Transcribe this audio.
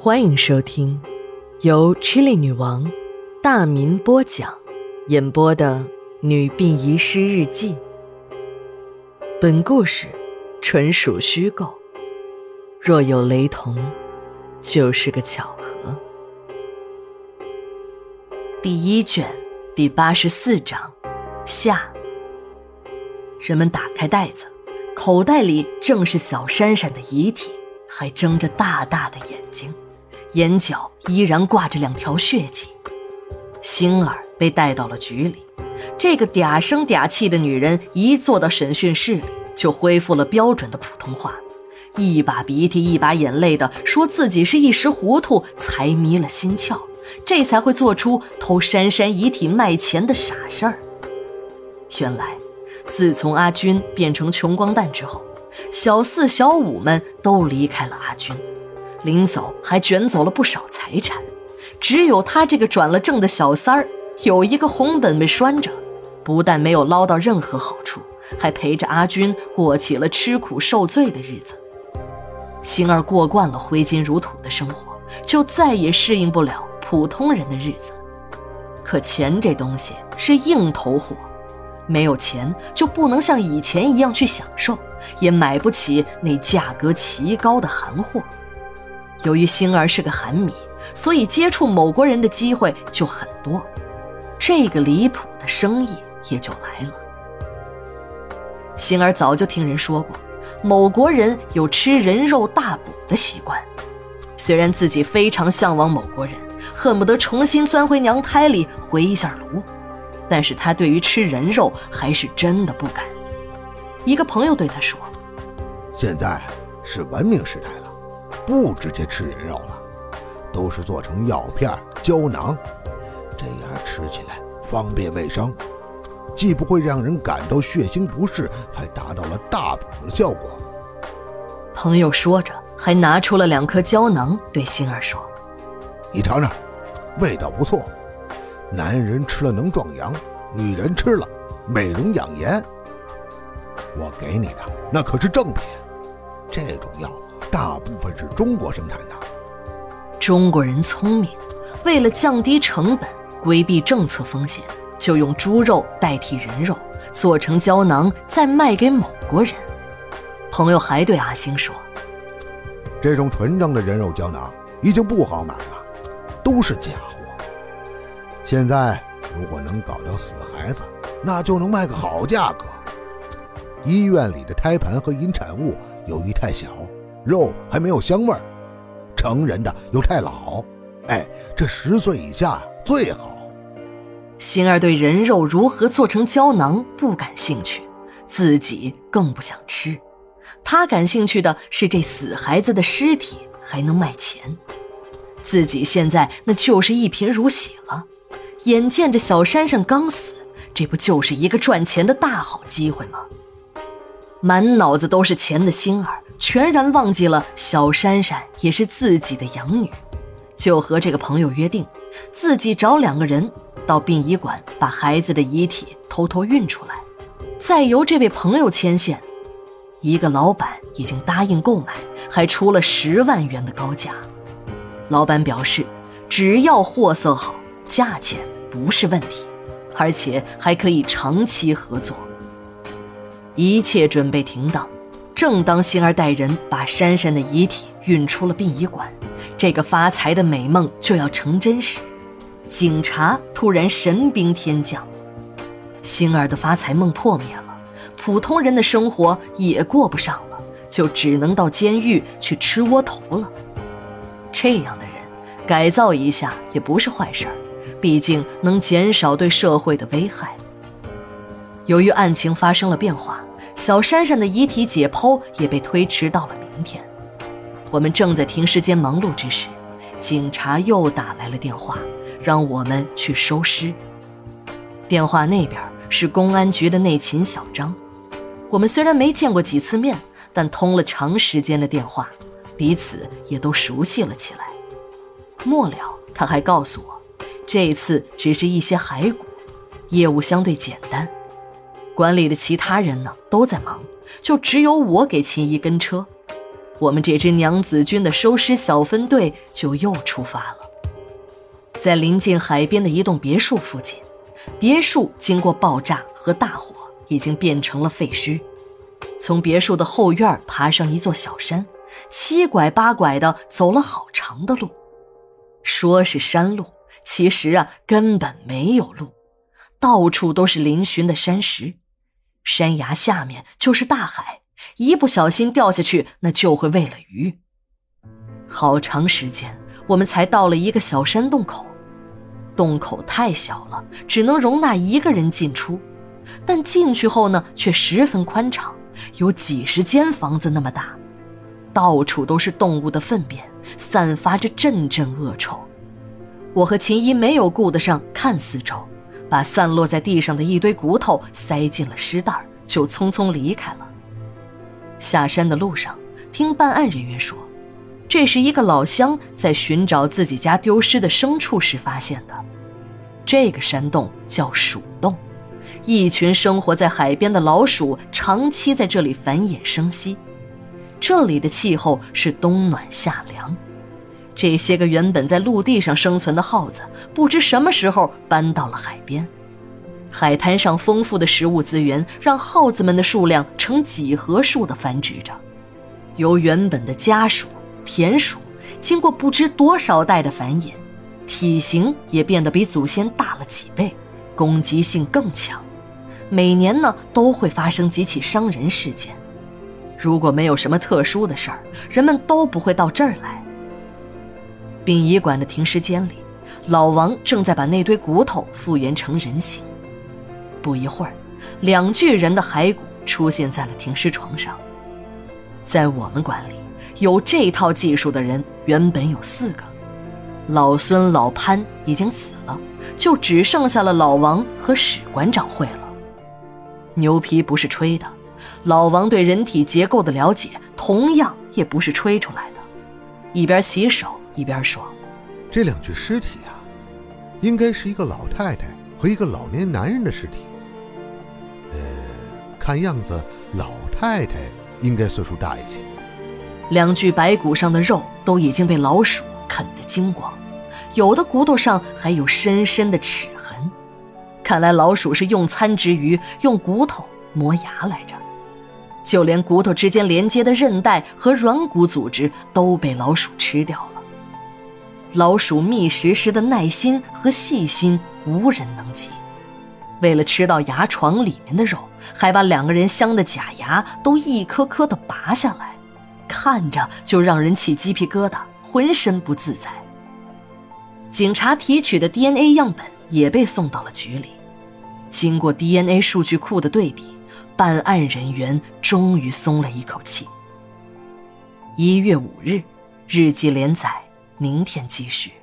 欢迎收听由 Chili 女王大民播讲、演播的《女病遗失日记》。本故事纯属虚构，若有雷同，就是个巧合。第一卷第八十四章下。人们打开袋子，口袋里正是小珊珊的遗体，还睁着大大的眼睛。眼角依然挂着两条血迹，星儿被带到了局里。这个嗲声嗲气的女人一坐到审讯室里，就恢复了标准的普通话，一把鼻涕一把眼泪的说自己是一时糊涂才迷了心窍，这才会做出偷珊珊遗体卖钱的傻事儿。原来，自从阿军变成穷光蛋之后，小四、小五们都离开了阿军。临走还卷走了不少财产，只有他这个转了正的小三儿有一个红本本拴着，不但没有捞到任何好处，还陪着阿军过起了吃苦受罪的日子。星儿过惯了挥金如土的生活，就再也适应不了普通人的日子。可钱这东西是硬头货，没有钱就不能像以前一样去享受，也买不起那价格奇高的韩货。由于星儿是个韩迷，所以接触某国人的机会就很多，这个离谱的生意也就来了。星儿早就听人说过，某国人有吃人肉大补的习惯。虽然自己非常向往某国人，恨不得重新钻回娘胎里回一下炉，但是他对于吃人肉还是真的不敢。一个朋友对他说：“现在是文明时代了。”不直接吃人肉了，都是做成药片、胶囊，这样吃起来方便卫生，既不会让人感到血腥不适，还达到了大补的效果。朋友说着，还拿出了两颗胶囊，对星儿说：“你尝尝，味道不错。男人吃了能壮阳，女人吃了美容养颜。我给你的那可是正品，这种药。”大部分是中国生产的。中国人聪明，为了降低成本、规避政策风险，就用猪肉代替人肉，做成胶囊，再卖给某国人。朋友还对阿星说：“这种纯正的人肉胶囊已经不好买了，都是假货。现在如果能搞掉死孩子，那就能卖个好价格。医院里的胎盘和引产物由于太小。”肉还没有香味儿，成人的又太老，哎，这十岁以下最好。星儿对人肉如何做成胶囊不感兴趣，自己更不想吃。他感兴趣的是这死孩子的尸体还能卖钱，自己现在那就是一贫如洗了。眼见着小珊珊刚死，这不就是一个赚钱的大好机会吗？满脑子都是钱的星儿。全然忘记了小珊珊也是自己的养女，就和这个朋友约定，自己找两个人到殡仪馆把孩子的遗体偷偷运出来，再由这位朋友牵线。一个老板已经答应购买，还出了十万元的高价。老板表示，只要货色好，价钱不是问题，而且还可以长期合作。一切准备停当。正当星儿带人把珊珊的遗体运出了殡仪馆，这个发财的美梦就要成真时，警察突然神兵天降，星儿的发财梦破灭了，普通人的生活也过不上了，就只能到监狱去吃窝头了。这样的人改造一下也不是坏事儿，毕竟能减少对社会的危害。由于案情发生了变化。小珊珊的遗体解剖也被推迟到了明天。我们正在停尸间忙碌之时，警察又打来了电话，让我们去收尸。电话那边是公安局的内勤小张。我们虽然没见过几次面，但通了长时间的电话，彼此也都熟悉了起来。末了，他还告诉我，这次只是一些骸骨，业务相对简单。馆里的其他人呢，都在忙，就只有我给秦姨跟车。我们这支娘子军的收尸小分队就又出发了。在临近海边的一栋别墅附近，别墅经过爆炸和大火，已经变成了废墟。从别墅的后院爬上一座小山，七拐八拐的走了好长的路。说是山路，其实啊根本没有路，到处都是嶙峋的山石，山崖下面就是大海。一不小心掉下去，那就会喂了鱼。好长时间，我们才到了一个小山洞口。洞口太小了，只能容纳一个人进出，但进去后呢，却十分宽敞，有几十间房子那么大。到处都是动物的粪便，散发着阵阵恶臭。我和秦一没有顾得上看四周，把散落在地上的一堆骨头塞进了尸袋，就匆匆离开了。下山的路上，听办案人员说，这是一个老乡在寻找自己家丢失的牲畜时发现的。这个山洞叫鼠洞，一群生活在海边的老鼠长期在这里繁衍生息。这里的气候是冬暖夏凉。这些个原本在陆地上生存的耗子，不知什么时候搬到了海边。海滩上丰富的食物资源，让耗子们的数量呈几何数的繁殖着。由原本的家鼠、田鼠，经过不知多少代的繁衍，体型也变得比祖先大了几倍，攻击性更强。每年呢，都会发生几起伤人事件。如果没有什么特殊的事儿，人们都不会到这儿来。殡仪馆的停尸间里，老王正在把那堆骨头复原成人形。不一会儿，两具人的骸骨出现在了停尸床上。在我们馆里，有这套技术的人原本有四个，老孙、老潘已经死了，就只剩下了老王和史馆长会了。牛皮不是吹的，老王对人体结构的了解同样也不是吹出来的。一边洗手一边说：“这两具尸体啊，应该是一个老太太和一个老年男人的尸体。”呃看样子，老太太应该岁数大一些。两具白骨上的肉都已经被老鼠啃得精光，有的骨头上还有深深的齿痕。看来老鼠是用餐之余用骨头磨牙来着。就连骨头之间连接的韧带和软骨组织都被老鼠吃掉了。老鼠觅食时的耐心和细心，无人能及。为了吃到牙床里面的肉，还把两个人镶的假牙都一颗颗的拔下来，看着就让人起鸡皮疙瘩，浑身不自在。警察提取的 DNA 样本也被送到了局里，经过 DNA 数据库的对比，办案人员终于松了一口气。一月五日，日记连载，明天继续。